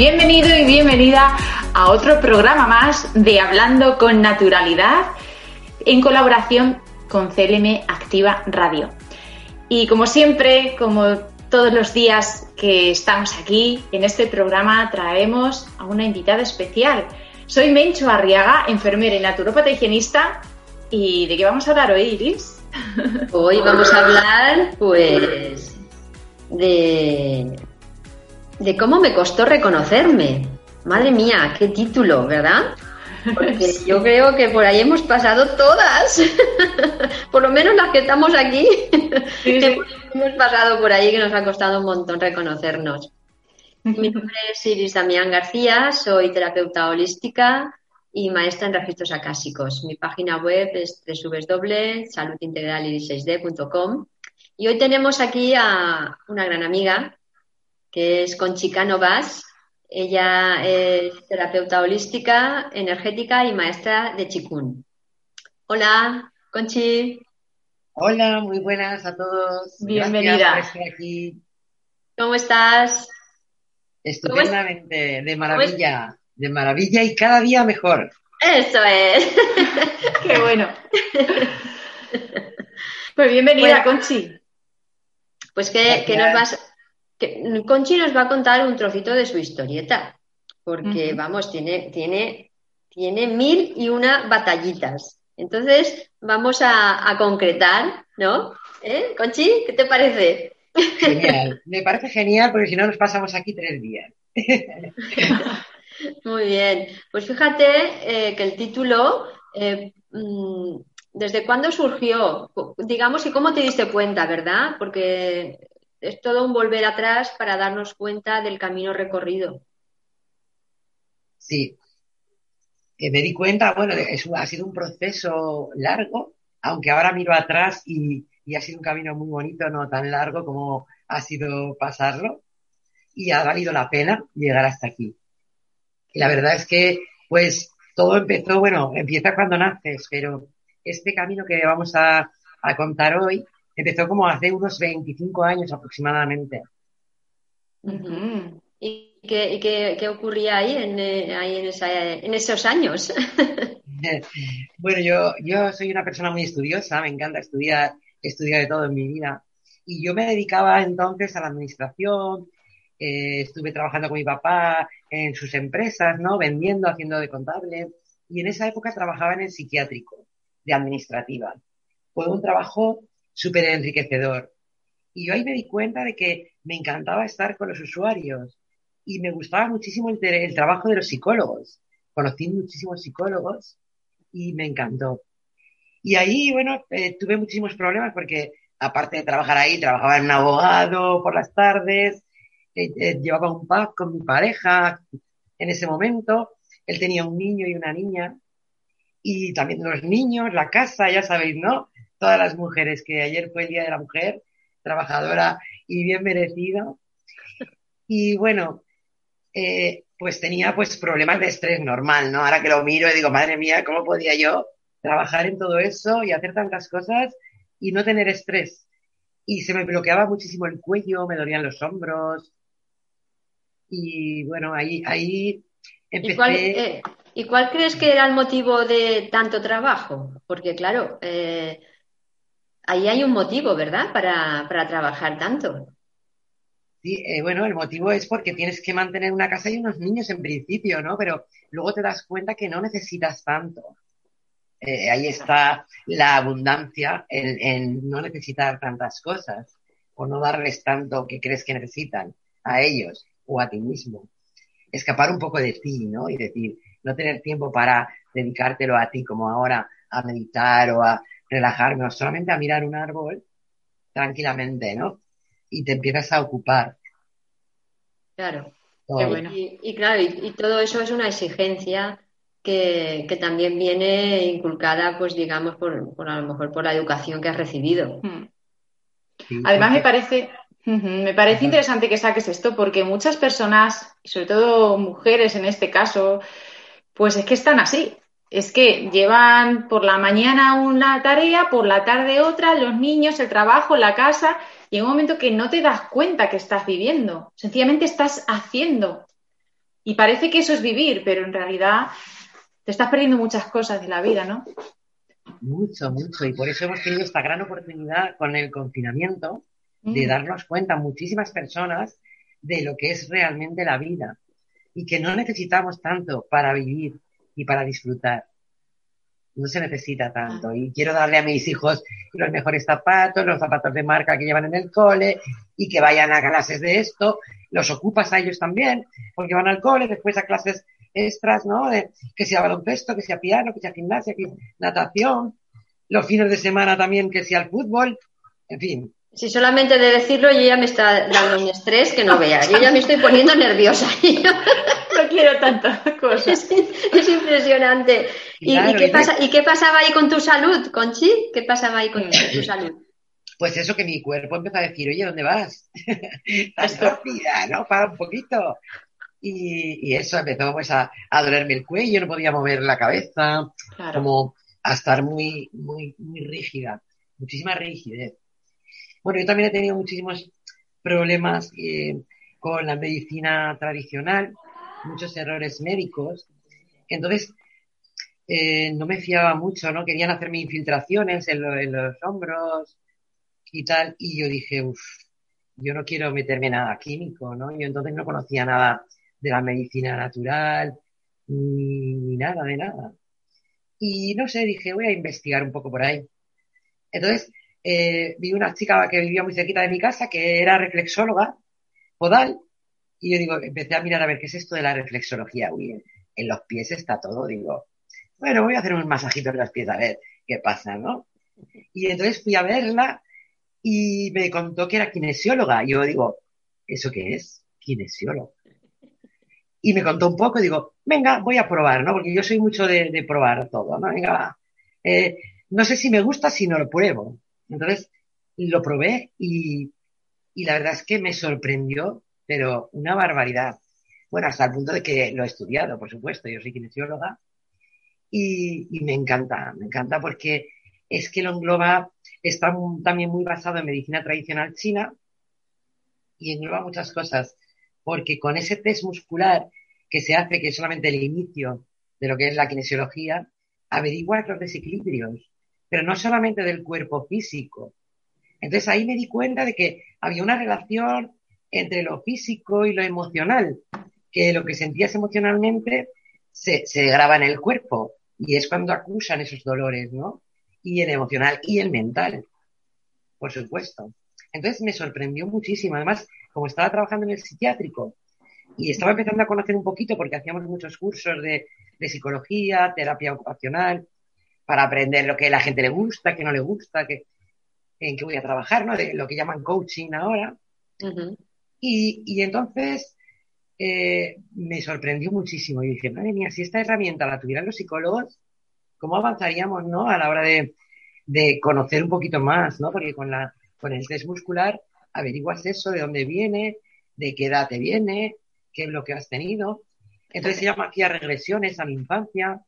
Bienvenido y bienvenida a otro programa más de Hablando con Naturalidad en colaboración con CLM Activa Radio. Y como siempre, como todos los días que estamos aquí en este programa, traemos a una invitada especial. Soy Mencho Arriaga, enfermera y naturópata higienista. ¿Y de qué vamos a hablar hoy, Iris? Hoy vamos a hablar, pues, de de cómo me costó reconocerme. Madre mía, qué título, ¿verdad? Porque yo creo que por ahí hemos pasado todas, por lo menos las que estamos aquí, hemos pasado por ahí que nos ha costado un montón reconocernos. Mi nombre es Iris Damián García, soy terapeuta holística y maestra en registros acásicos. Mi página web es www.saludintegraliris6d.com y hoy tenemos aquí a una gran amiga que es Conchica Novas. Ella es terapeuta holística, energética y maestra de Chikun. Hola, Conchi. Hola, muy buenas a todos. Bienvenida. aquí. ¿Cómo estás? Estupendamente, de maravilla, de maravilla y cada día mejor. Eso es. Qué bueno. Pues bienvenida, Conchi. Pues que, que nos vas, Conchi nos va a contar un trocito de su historieta, porque vamos, tiene, tiene, tiene mil y una batallitas. Entonces, vamos a, concretar, ¿no? ¿Eh? Conchi, ¿qué te parece? Genial, me parece genial porque si no nos pasamos aquí tres días. Muy bien, pues fíjate eh, que el título, eh, mm, ¿desde cuándo surgió? Digamos, y cómo te diste cuenta, ¿verdad? Porque es todo un volver atrás para darnos cuenta del camino recorrido. Sí. Que me di cuenta, bueno, ha sido un proceso largo, aunque ahora miro atrás y, ha sido un camino muy bonito, no tan largo como ha sido pasarlo. Y ha valido la pena llegar hasta aquí. Y la verdad es que, pues, todo empezó, bueno, empieza cuando naces, pero este camino que vamos a contar hoy empezó como hace unos 25 años aproximadamente. ¿Y, qué, ocurría ahí, en, eh, en, esos años? bueno, yo, yo soy una persona muy estudiosa, me encanta estudiar, estudiar de todo en mi vida. Y yo me dedicaba entonces a la administración, eh, estuve trabajando con mi papá en sus empresas, ¿no? Vendiendo, haciendo de contable. Y en esa época trabajaba en el psiquiátrico, de administrativa. Fue un trabajo súper enriquecedor. Y yo ahí me di cuenta de que me encantaba estar con los usuarios y me gustaba muchísimo el, trabajo de los psicólogos. Conocí muchísimos psicólogos y me encantó. Y ahí, bueno, eh, tuve muchísimos problemas porque aparte de trabajar ahí, trabajaba en un abogado por las tardes, eh, eh, llevaba un pub con mi pareja en ese momento. Él tenía un niño y una niña. Y también los niños, la casa, ya sabéis, ¿no? Todas las mujeres, que ayer fue el Día de la Mujer, trabajadora y bien merecido. Y bueno, eh, pues tenía pues problemas de estrés normal, ¿no? Ahora que lo miro y digo, madre mía, ¿cómo podía yo trabajar en todo eso y hacer tantas cosas y no tener estrés? Y se me bloqueaba muchísimo el cuello, me dolían los hombros. Y bueno, ahí, ahí empecé. Eh, ¿Y cuál, crees que era el motivo de tanto trabajo? Porque claro, eh, ahí hay un motivo, ¿verdad? Para, trabajar tanto. Sí, eh, bueno, el motivo es porque tienes que mantener una casa y unos niños en principio, ¿no? Pero luego te das cuenta que no necesitas tanto. Eh, ahí está la abundancia en, no necesitar tantas cosas o no darles tanto que crees que necesitan a ellos o a ti mismo. Escapar un poco de ti, ¿no? Y decir, no tener tiempo para dedicártelo a ti como ahora a meditar o a relajarme o solamente a mirar un árbol tranquilamente, ¿no? Y te empiezas a ocupar. Claro. Y, claro, y, todo eso es una exigencia que, también viene inculcada, pues digamos, por, a lo mejor por la educación que has recibido. Hmm. Además, me parece, me parece interesante que saques esto porque muchas personas, sobre todo mujeres en este caso, pues es que están así es que llevan por la mañana una tarea, por la tarde otra, los niños, el trabajo, la casa, y en un momento que no te das cuenta que estás viviendo, sencillamente estás haciendo. Y parece que eso es vivir, pero en realidad te estás perdiendo muchas cosas de la vida, ¿no? Mucho, mucho. Y por eso hemos tenido esta gran oportunidad con el confinamiento de Mm. darnos cuenta muchísimas personas de lo que es realmente la vida y que no necesitamos tanto para vivir y para disfrutar. No se necesita tanto. Y quiero darle a mis hijos los mejores zapatos, los zapatos de marca que llevan en el cole y que vayan a clases de esto. Los ocupas a ellos también, porque van al cole, después a clases extras, ¿no? De, que sea baloncesto, que sea piano, que sea gimnasia, que natación. Los fines de semana también que sea el fútbol. En fin, Si solamente de decirlo, yo ya me está dando un estrés que no veas. Yo ya me estoy poniendo nerviosa. Quiero tantas cosas. es, es impresionante. ¿Y, qué y- pasa, ¿Y qué pasaba ahí con tu salud, Conchi? ¿Qué pasaba ahí con tu salud? Pues eso que mi cuerpo empezó a decir, oye, ¿dónde vas? Estás rápida, ¿no? Para un poquito. Y, y eso empezó pues a, a dolerme el cuello, no podía mover la cabeza, Claro. como a estar muy, muy, muy rígida, muchísima rigidez. Bueno, yo también he tenido muchísimos problemas eh, con la medicina tradicional, muchos errores médicos. Entonces, eh, no me fiaba mucho, ¿no? Querían hacerme infiltraciones en, en los hombros y tal, y yo dije, uff, yo no quiero meterme nada químico, ¿no? Yo entonces no conocía nada de la medicina natural, ni, ni nada de nada. Y no sé, dije, voy a investigar un poco por ahí. Entonces, eh, vi una chica que vivía muy cerquita de mi casa, que era reflexóloga, podal, y yo digo, empecé a mirar a ver qué es esto de la reflexología. Uy, en, los pies está todo, digo, bueno, voy a hacer un masajito en los pies a ver qué pasa, ¿no? Y entonces fui a verla y me contó que era kinesióloga. Y yo digo, ¿eso qué es? Kinesiólogo. Y me contó un poco y digo, venga, voy a probar, ¿no? Porque yo soy mucho de, de probar todo, ¿no? Venga, va. Eh, no sé si me gusta si no lo pruebo. Entonces lo probé y, y la verdad es que me sorprendió, pero una barbaridad. Bueno, hasta el punto de que lo he estudiado, por supuesto, yo soy kinesióloga y, me encanta, me encanta porque es que lo engloba, está también muy basado en medicina tradicional china y engloba muchas cosas, porque con ese test muscular que se hace, que es solamente el inicio de lo que es la kinesiología, averiguas los desequilibrios, pero no solamente del cuerpo físico. Entonces ahí me di cuenta de que había una relación entre lo físico y lo emocional, que lo que sentías emocionalmente se, se graba en el cuerpo y es cuando acusan esos dolores, ¿no? Y el emocional y el mental, por supuesto. Entonces me sorprendió muchísimo. Además, como estaba trabajando en el psiquiátrico y estaba empezando a conocer un poquito porque hacíamos muchos cursos de, psicología, terapia ocupacional, para aprender lo que a la gente le gusta, que no le gusta, en qué voy a trabajar, ¿no? De lo que llaman coaching ahora. Ujú. Y, y entonces eh, me sorprendió muchísimo. Y dije, madre mía, si esta herramienta la tuvieran los psicólogos, ¿cómo avanzaríamos, no? A la hora de, de conocer un poquito más, ¿no? Porque con la, con el test muscular averiguas eso, de dónde viene, de qué edad te viene, qué bloqueo has tenido. Entonces ella hacía regresiones a mi infancia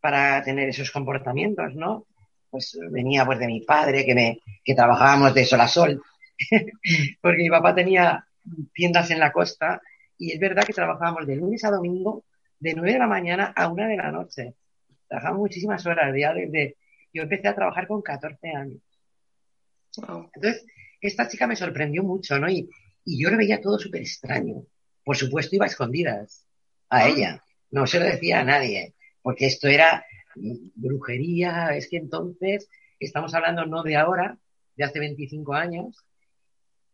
para tener esos comportamientos, ¿no? Pues venía pues de mi padre, que me, que trabajábamos de sol a sol, porque mi papá tenía tiendas en la costa y es verdad que trabajábamos de lunes a domingo de 9 de la mañana a 1 de la noche. Trabajamos muchísimas horas, ya desde, yo empecé a trabajar con 14 años. Wow. Entonces, esta chica me sorprendió mucho, ¿no? Y, y yo lo veía todo súper extraño. Por supuesto, iba a escondidas a ella. No se lo decía a nadie, porque esto era brujería. Es que entonces, estamos hablando no de ahora, de hace 25 años.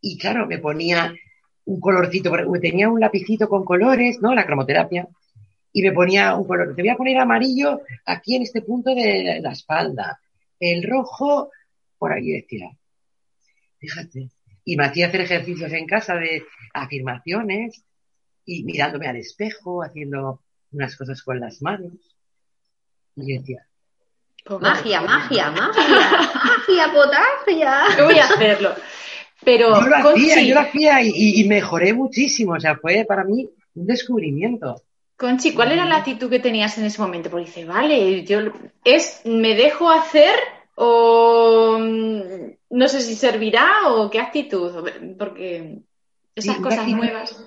Y claro, me ponía un colorcito, tenía un lapicito con colores, ¿no? La cromoterapia. Y me ponía un color, te voy a poner amarillo aquí en este punto de la espalda. El rojo, por ahí decía. Fíjate. Y me hacía hacer ejercicios en casa de afirmaciones y mirándome al espejo, haciendo unas cosas con las manos. Y yo decía, Magia, magia, magia, magia, potagia. Yo voy a hacerlo. Pero, yo lo hacía, Conchi, yo lo hacía y, mejoré muchísimo. O sea, fue para mí un descubrimiento. Conchi, ¿cuál era la actitud que tenías en ese momento? Porque dices, vale, yo es me dejo hacer o mm, no sé si servirá o qué actitud, porque esas Sí, cosas actitud- nuevas.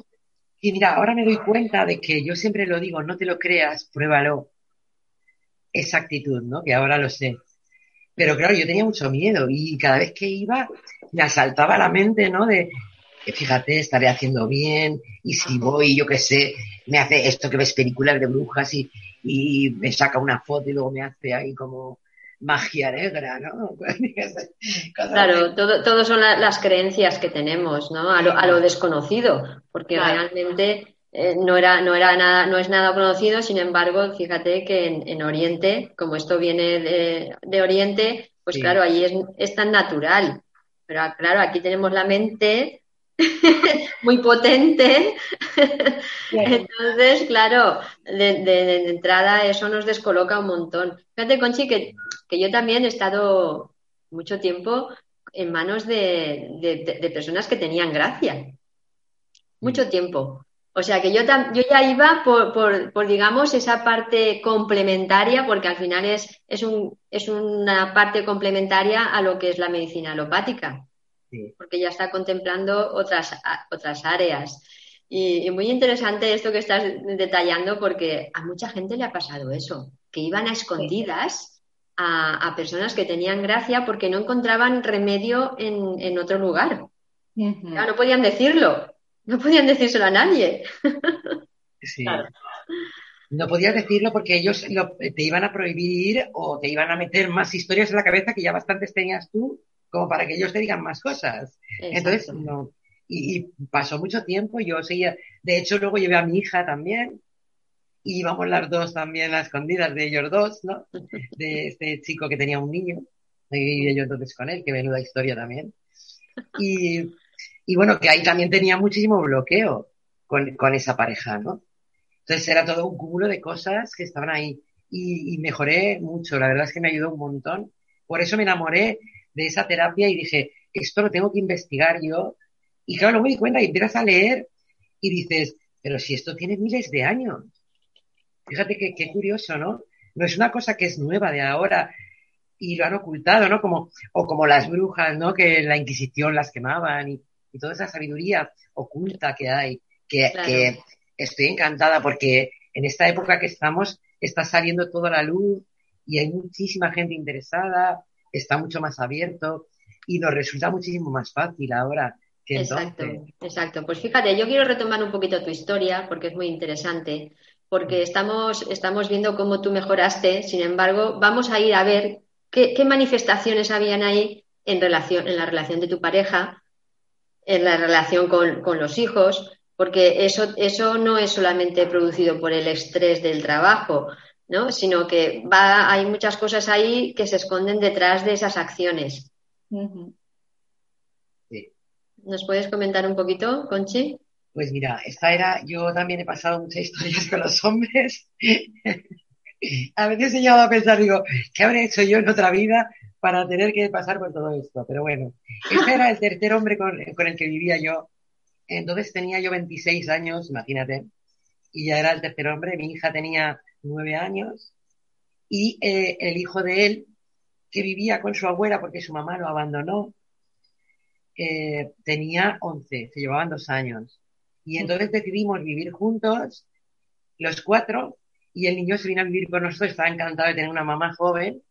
Y mira, ahora me doy cuenta de que yo siempre lo digo, no te lo creas, pruébalo. Esa actitud, ¿no? Que ahora lo sé. Pero claro, yo tenía mucho miedo y cada vez que iba me asaltaba la mente, ¿no? De, fíjate, estaré haciendo bien y si voy, yo qué sé, me hace esto que ves películas de brujas y, y me saca una foto y luego me hace ahí como magia negra, ¿no? claro, todo, todo son las creencias que tenemos, ¿no? A lo, a lo desconocido, porque realmente eh, no era, no era nada, no es nada conocido, sin embargo, fíjate que en, Oriente, como esto viene de, Oriente, pues claro, allí es, es, tan natural. Pero claro, aquí tenemos la mente muy potente. Entonces, claro, de, entrada eso nos descoloca un montón. Fíjate, Conchi, que, que yo también he estado mucho tiempo en manos de, personas que tenían gracia. Mucho tiempo. O sea que yo, yo ya iba por, por, digamos, esa parte complementaria, porque al final es, es, un, es una parte complementaria a lo que es la medicina alopática porque ya está contemplando otras, otras áreas. Y, muy interesante esto que estás detallando porque a mucha gente le ha pasado eso, que iban a escondidas a, personas que tenían gracia porque no encontraban remedio en, otro lugar. no podían decirlo, no podían decírselo a nadie. Sí. No podías decirlo porque ellos te iban a prohibir o te iban a meter más historias en la cabeza que ya bastantes tenías tú como para que ellos te digan más cosas. Entonces, no. Y, pasó mucho tiempo, yo seguía, de hecho luego llevé a mi hija también, y íbamos las dos también a escondidas de ellos dos, ¿no? De este chico que tenía un niño, y yo entonces con él, que menuda historia también. Y, y bueno, que ahí también tenía muchísimo bloqueo con, con, esa pareja, ¿no? Entonces era todo un cúmulo de cosas que estaban ahí. Y, mejoré mucho, la verdad es que me ayudó un montón. Por eso me enamoré de esa terapia y dije, esto lo tengo que investigar yo. Y claro, no me di cuenta y empiezas a leer y dices, pero si esto tiene miles de años. Fíjate que qué curioso, ¿no? No es una cosa que es nueva de ahora y lo han ocultado, ¿no? Como, o como las brujas, ¿no? Que la Inquisición las quemaban y, toda esa sabiduría oculta que hay, que, que estoy encantada porque en esta época que estamos está saliendo toda la luz y hay muchísima gente interesada está mucho más abierto y nos resulta muchísimo más fácil ahora. Que exacto, exacto. Pues fíjate, yo quiero retomar un poquito tu historia porque es muy interesante, porque mm. estamos, estamos viendo cómo tú mejoraste, sin embargo, vamos a ir a ver qué, manifestaciones habían ahí en, relación, en la relación de tu pareja, en la relación con, con los hijos, porque eso, eso no es solamente producido por el estrés del trabajo, ¿no? Sino que va, hay muchas cosas ahí que se esconden detrás de esas acciones. ¿Nos puedes comentar un poquito, Conchi? Pues mira, esta era, yo también he pasado muchas historias con los hombres. a veces he llegado a pensar, digo, ¿qué habré hecho yo en otra vida para tener que pasar por todo esto? Pero bueno, este era el tercer hombre con, el que vivía yo. Entonces tenía yo 26 años, imagínate, y ya era el tercer hombre. Mi hija tenía nueve años, y eh, el hijo de él, que vivía con su abuela porque su mamá lo abandonó, eh, tenía once, se llevaban dos años. Y entonces decidimos vivir juntos, los cuatro, y el niño se vino a vivir con nosotros, estaba encantado de tener una mamá joven,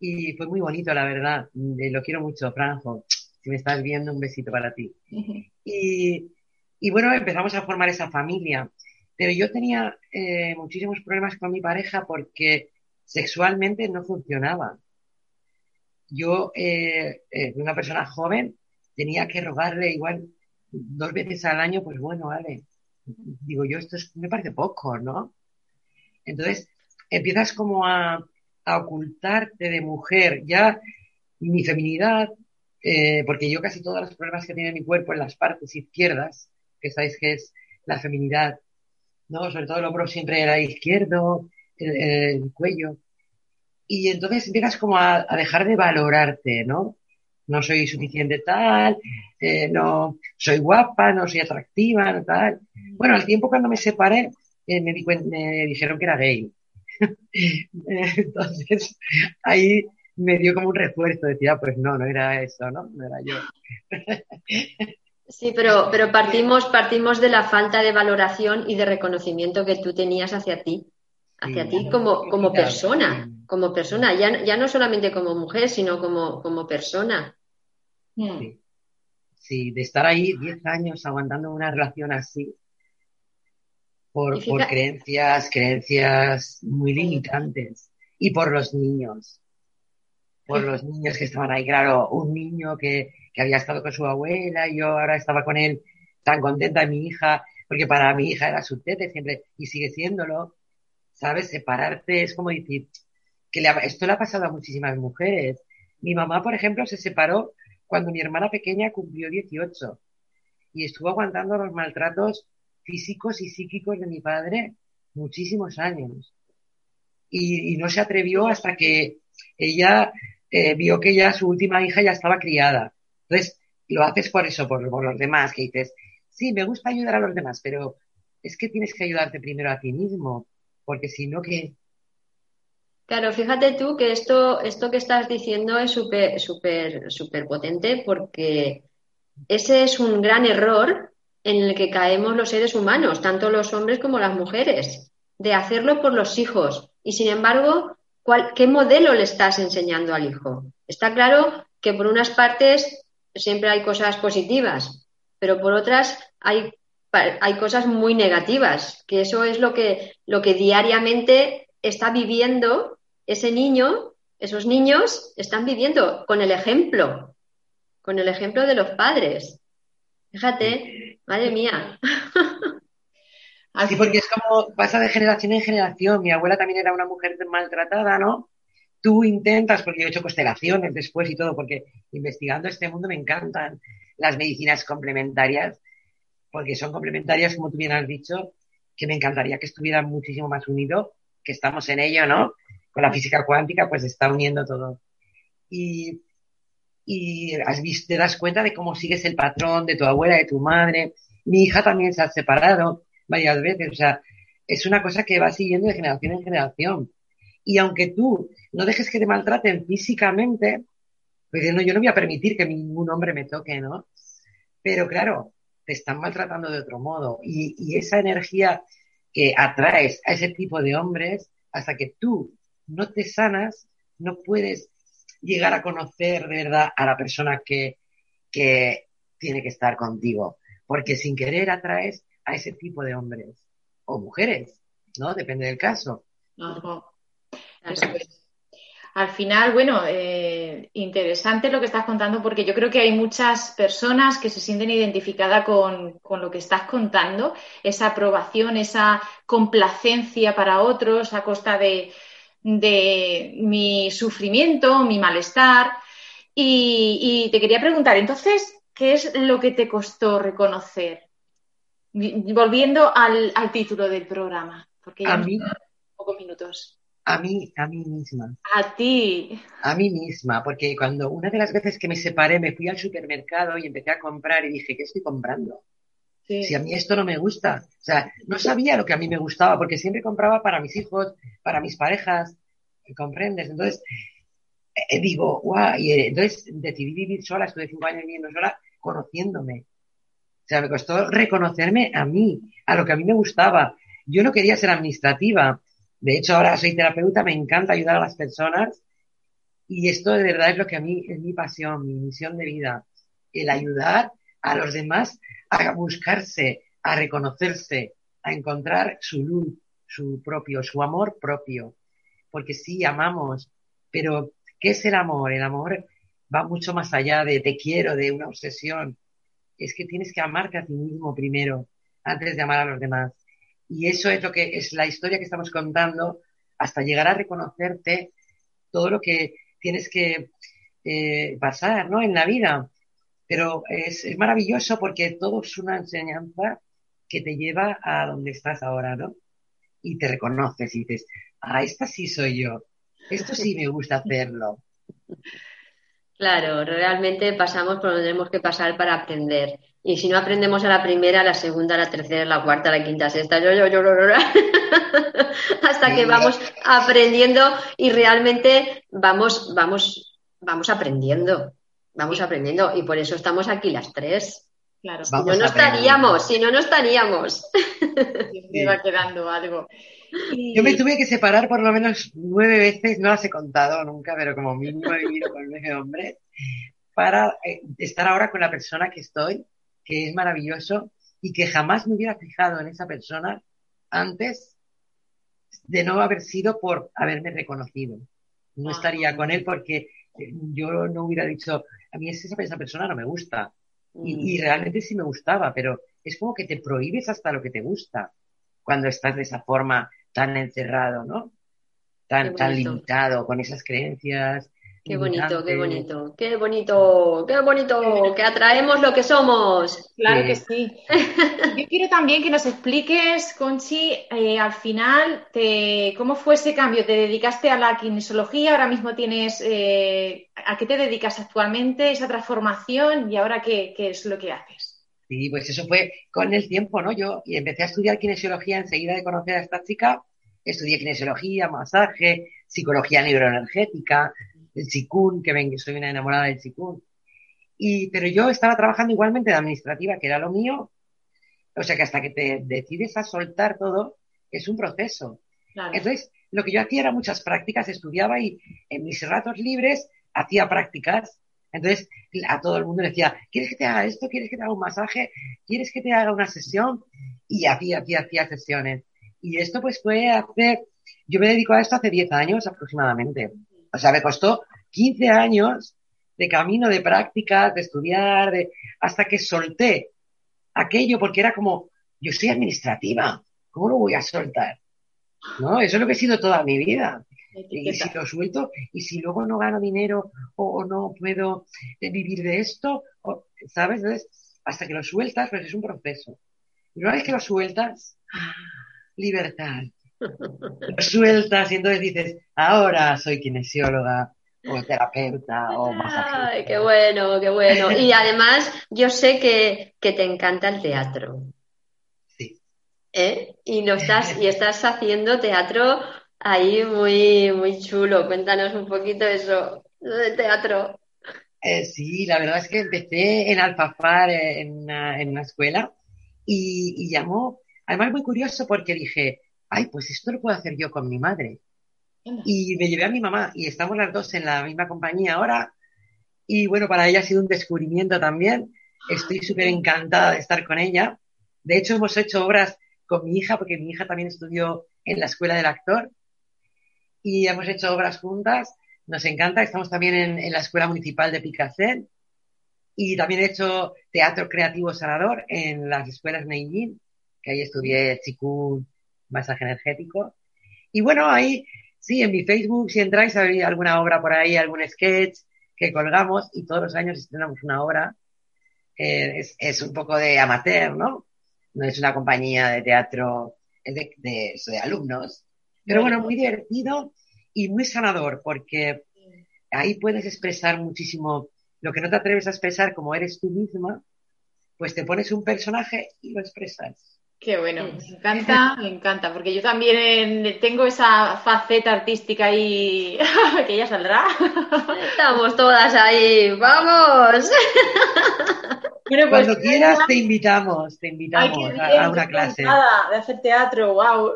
y fue muy bonito, la verdad. Lo quiero mucho, Franjo. Si me estás viendo, un besito para ti. Y, y bueno, empezamos a formar esa familia. Pero yo tenía eh, muchísimos problemas con mi pareja porque sexualmente no funcionaba. Yo, eh, eh, una persona joven, tenía que rogarle igual dos veces al año, pues bueno, vale. Digo yo, esto me parece poco, ¿no? Entonces, empiezas como a, a ocultarte de mujer, ya mi feminidad, porque yo casi todos los problemas que tiene mi cuerpo en las partes izquierdas, que sabéis que es la feminidad ¿no? Sobre todo el hombro siempre era izquierdo, el, cuello. Y entonces empiezas como a, dejar de valorarte, ¿no? No soy suficiente tal, eh, no soy guapa, no soy atractiva, tal. Bueno, al tiempo cuando me separé, eh, me, me dijeron que era gay. entonces, ahí me dio como un refuerzo, decía, ah, pues no, no era eso, ¿no? No era yo. Sí, pero, pero partimos, partimos de la falta de valoración y de reconocimiento que tú tenías hacia ti, hacia ti como, como persona, como persona, ya, ya no solamente como mujer, sino como, como persona. Sí. sí, de estar ahí 10 años aguantando una relación así, por, por creencias, creencias muy limitantes, y por los niños, por los niños que estaban ahí, claro, un niño que que había estado con su abuela y yo ahora estaba con él tan contenta mi hija, porque para mi hija era su tete siempre y sigue siéndolo, ¿sabes? Separarte es como decir, que esto le ha pasado a muchísimas mujeres. Mi mamá, por ejemplo, se separó cuando mi hermana pequeña cumplió 18 y estuvo aguantando los maltratos físicos y psíquicos de mi padre muchísimos años. Y, no se atrevió hasta que ella eh, vio que ya su última hija ya estaba criada. Entonces, lo haces por eso, por, los demás, que dices, sí, me gusta ayudar a los demás, pero es que tienes que ayudarte primero a ti mismo, porque si no, ¿qué? Claro, fíjate tú que esto, esto que estás diciendo es súper, súper, súper potente porque ese es un gran error en el que caemos los seres humanos, tanto los hombres como las mujeres, de hacerlo por los hijos. Y sin embargo, ¿qué modelo le estás enseñando al hijo? Está claro que por unas partes siempre hay cosas positivas, pero por otras hay, hay cosas muy negativas, que eso es lo que, lo que diariamente está viviendo ese niño, esos niños están viviendo con el ejemplo, con el ejemplo de los padres. Fíjate, madre mía. Así porque es como pasa de generación en generación. Mi abuela también era una mujer maltratada, ¿no? tú intentas, porque yo he hecho constelaciones después y todo, porque investigando este mundo me encantan las medicinas complementarias, porque son complementarias, como tú bien has dicho, que me encantaría que estuvieran muchísimo más unidos, que estamos en ello, ¿no? Con la física cuántica, pues está uniendo todo. Y, y te das cuenta de cómo sigues el patrón de tu abuela, de tu madre. Mi hija también se ha separado varias veces, o sea, es una cosa que va siguiendo de generación en generación. Y aunque tú no dejes que te maltraten físicamente, pues no, yo no voy a permitir que ningún hombre me toque, ¿no? Pero claro, te están maltratando de otro modo. Y, esa energía que atraes a ese tipo de hombres, hasta que tú no te sanas, no puedes llegar a conocer de verdad a la persona que, que tiene que estar contigo. Porque sin querer atraes a ese tipo de hombres o mujeres, ¿no? Depende del caso. Al final, bueno, eh, interesante lo que estás contando porque yo creo que hay muchas personas que se sienten identificadas con, lo que estás contando, esa aprobación, esa complacencia para otros a costa de, mi sufrimiento, mi malestar. Y, te quería preguntar, entonces, ¿qué es lo que te costó reconocer? Volviendo al, título del programa, porque ya a mí, pocos minutos. A mí, a mí misma. A ti. A mí misma, porque cuando una de las veces que me separé me fui al supermercado y empecé a comprar y dije, ¿qué estoy comprando? Si a mí esto no me gusta. O sea, no sabía lo que a mí me gustaba, porque siempre compraba para mis hijos, para mis parejas, ¿comprendes? Entonces, eh, digo, guau, y eh, entonces decidí vivir sola, estuve cinco años viviendo sola, conociéndome. O sea, me costó reconocerme a mí, a lo que a mí me gustaba. Yo no quería ser administrativa, de hecho, ahora soy terapeuta, me encanta ayudar a las personas y esto de verdad es lo que a mí es mi pasión, mi misión de vida, el ayudar a los demás a buscarse, a reconocerse, a encontrar su luz, su propio, su amor propio. Porque sí, amamos, pero ¿qué es el amor? El amor va mucho más allá de te quiero, de una obsesión. Es que tienes que amarte a ti mismo primero, antes de amar a los demás. Y eso es lo que es la historia que estamos contando hasta llegar a reconocerte todo lo que tienes que eh, pasar, ¿no? En la vida. Pero es, es, maravilloso porque todo es una enseñanza que te lleva a donde estás ahora, ¿no? Y te reconoces y dices, ah, esta sí soy yo. Esto sí me gusta hacerlo. Claro, realmente pasamos por donde tenemos que pasar para aprender. Y si no aprendemos a la primera, a la segunda, a la tercera, a la cuarta, a la quinta, a sexta, yo, yo, yo, hasta que vamos aprendiendo y realmente vamos, vamos, vamos aprendiendo, vamos aprendiendo. Y por eso estamos aquí las tres. Claro. si no, no estaríamos, si no, no estaríamos. Va quedando algo. Yo me tuve que separar por lo menos nueve veces, no las he contado nunca, pero como mínimo he vivido con nueve hombres, para eh, estar ahora con la persona que estoy, que es maravilloso y que jamás me hubiera fijado en esa persona antes de no haber sido por haberme reconocido. No estaría con él porque yo no hubiera dicho, a mí esa, esa persona no me gusta. Y, y, realmente sí me gustaba, pero es como que te prohíbes hasta lo que te gusta cuando estás de esa forma tan encerrado, ¿no? Tan, tan limitado, con esas creencias. Qué bonito, qué bonito, qué bonito, qué bonito, que atraemos lo que somos. Claro que sí. Yo quiero también que nos expliques, Conchi, eh, al final, te, cómo fue ese cambio. ¿Te dedicaste a la kinesiología? ¿Ahora mismo tienes, eh, a qué te dedicas actualmente, esa transformación y ahora qué, qué es lo que haces? Sí, pues eso fue con el tiempo, ¿no? Yo empecé a estudiar kinesiología enseguida de conocer a esta chica. Estudié kinesiología, masaje, psicología neuroenergética, el chikun, que ven que soy una enamorada del chikun. Y, pero yo estaba trabajando igualmente de administrativa, que era lo mío. O sea que hasta que te decides a soltar todo, es un proceso. Claro. Entonces, lo que yo hacía era muchas prácticas, estudiaba y en mis ratos libres hacía prácticas entonces, a todo el mundo le decía, ¿quieres que te haga esto? ¿Quieres que te haga un masaje? ¿Quieres que te haga una sesión? Y hacía, hacía, hacía sesiones. Y esto pues fue hace, yo me dedico a esto hace 10 años aproximadamente. O sea, me costó 15 años de camino, de prácticas, de estudiar, de, hasta que solté aquello porque era como, yo soy administrativa, ¿cómo lo voy a soltar? No, eso es lo que he sido toda mi vida. Y si lo suelto, y si luego no gano dinero o, no puedo eh, vivir de esto, ¿sabes? Entonces, hasta que lo sueltas, pues es un proceso. Y una vez que lo sueltas, libertad. Lo sueltas y entonces dices, ahora soy kinesióloga, o terapeuta o masajista. Ay, qué bueno, qué bueno. Y además, yo sé que, que te encanta el teatro. Sí. ¿Eh? Y lo estás, y estás haciendo teatro ahí muy, muy chulo. Cuéntanos un poquito eso, del teatro. Eh, sí, la verdad es que empecé en Alfafar, eh, en una, en una escuela, y, y, llamó, además muy curioso porque dije, ay, pues esto lo puedo hacer yo con mi madre. Y me llevé a mi mamá y estamos las dos en la misma compañía ahora. Y bueno, para ella ha sido un descubrimiento también. Estoy súper encantada de estar con ella. De hecho, hemos hecho obras con mi hija, porque mi hija también estudió en la escuela del actor y hemos hecho obras juntas. Nos encanta. Estamos también en, en la Escuela Municipal de Picasso y también he hecho teatro creativo sanador en las escuelas Neijin, que ahí estudié chikun, masaje energético. Y bueno, ahí sí, en mi Facebook, si entráis, hay alguna obra por ahí, algún sketch que colgamos y todos los años estrenamos una obra. Es, un poco de amateur, ¿no? No es una compañía de teatro, es de, de, de alumnos. Pero bueno, muy divertido y muy sanador, porque ahí puedes expresar muchísimo lo que no te atreves a expresar como eres tú misma, pues te pones un personaje y lo expresas. Qué bueno, me encanta, me encanta, porque yo también tengo esa faceta artística ahí que ya saldrá. Estamos todas ahí, vamos. Bueno, pues, Cuando quieras te invitamos, te invitamos a, una clase. de hacer teatro, wow.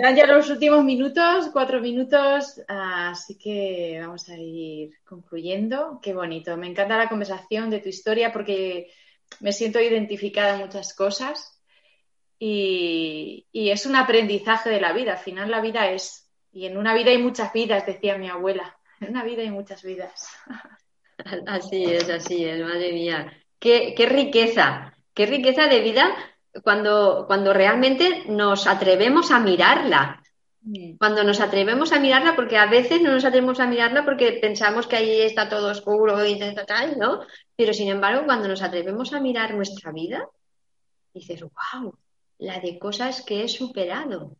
Ya, ya los últimos minutos, cuatro minutos, así que vamos a ir concluyendo. Qué bonito, me encanta la conversación de tu historia porque me siento identificada en muchas cosas y, y es un aprendizaje de la vida. Al final la vida es, y en una vida hay muchas vidas, decía mi abuela. En una vida hay muchas vidas. Así es, así es, madre mía qué, qué riqueza, qué riqueza de vida cuando, cuando realmente nos atrevemos a mirarla. Cuando nos atrevemos a mirarla, porque a veces no nos atrevemos a mirarla porque pensamos que ahí está todo oscuro y tal, ¿no? Pero sin embargo, cuando nos atrevemos a mirar nuestra vida, dices, wow, la de cosas que he superado.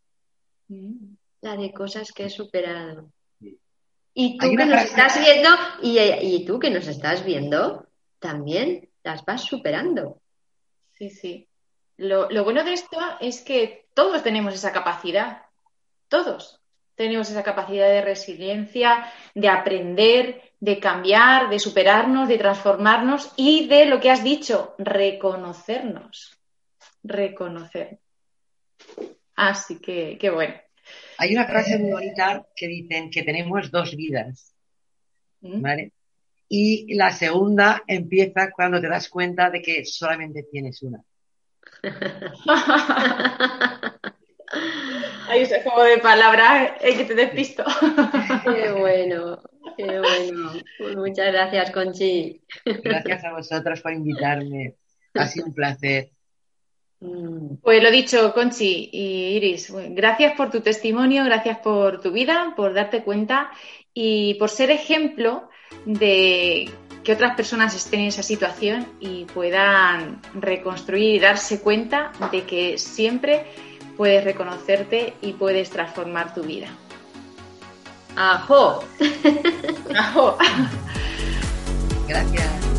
Mm. La de cosas que he superado. Y tú que nos estás viendo, y, y tú que nos estás viendo, también las vas superando. Sí, sí. Lo, lo, bueno de esto es que todos tenemos esa capacidad. Todos. tenemos esa capacidad de resiliencia, de aprender, de cambiar, de superarnos, de transformarnos y de lo que has dicho, reconocernos. Reconocer. Así que, qué bueno. Hay una frase muy bonita que dicen que tenemos dos vidas. ¿Mm? ¿Vale? Y la segunda empieza cuando te das cuenta de que solamente tienes una. Hay un juego de palabras eh, que te despisto. Qué bueno, qué bueno. Muchas gracias, Conchi. Gracias a vosotros por invitarme. Ha sido un placer. Mm. Pues lo dicho, Conchi y Iris, gracias por tu testimonio, gracias por tu vida, por darte cuenta y por ser ejemplo de que otras personas estén en esa situación y puedan reconstruir y darse cuenta de que siempre puedes reconocerte y puedes transformar tu vida. ¡Ajo! ¡Ajo! Gracias.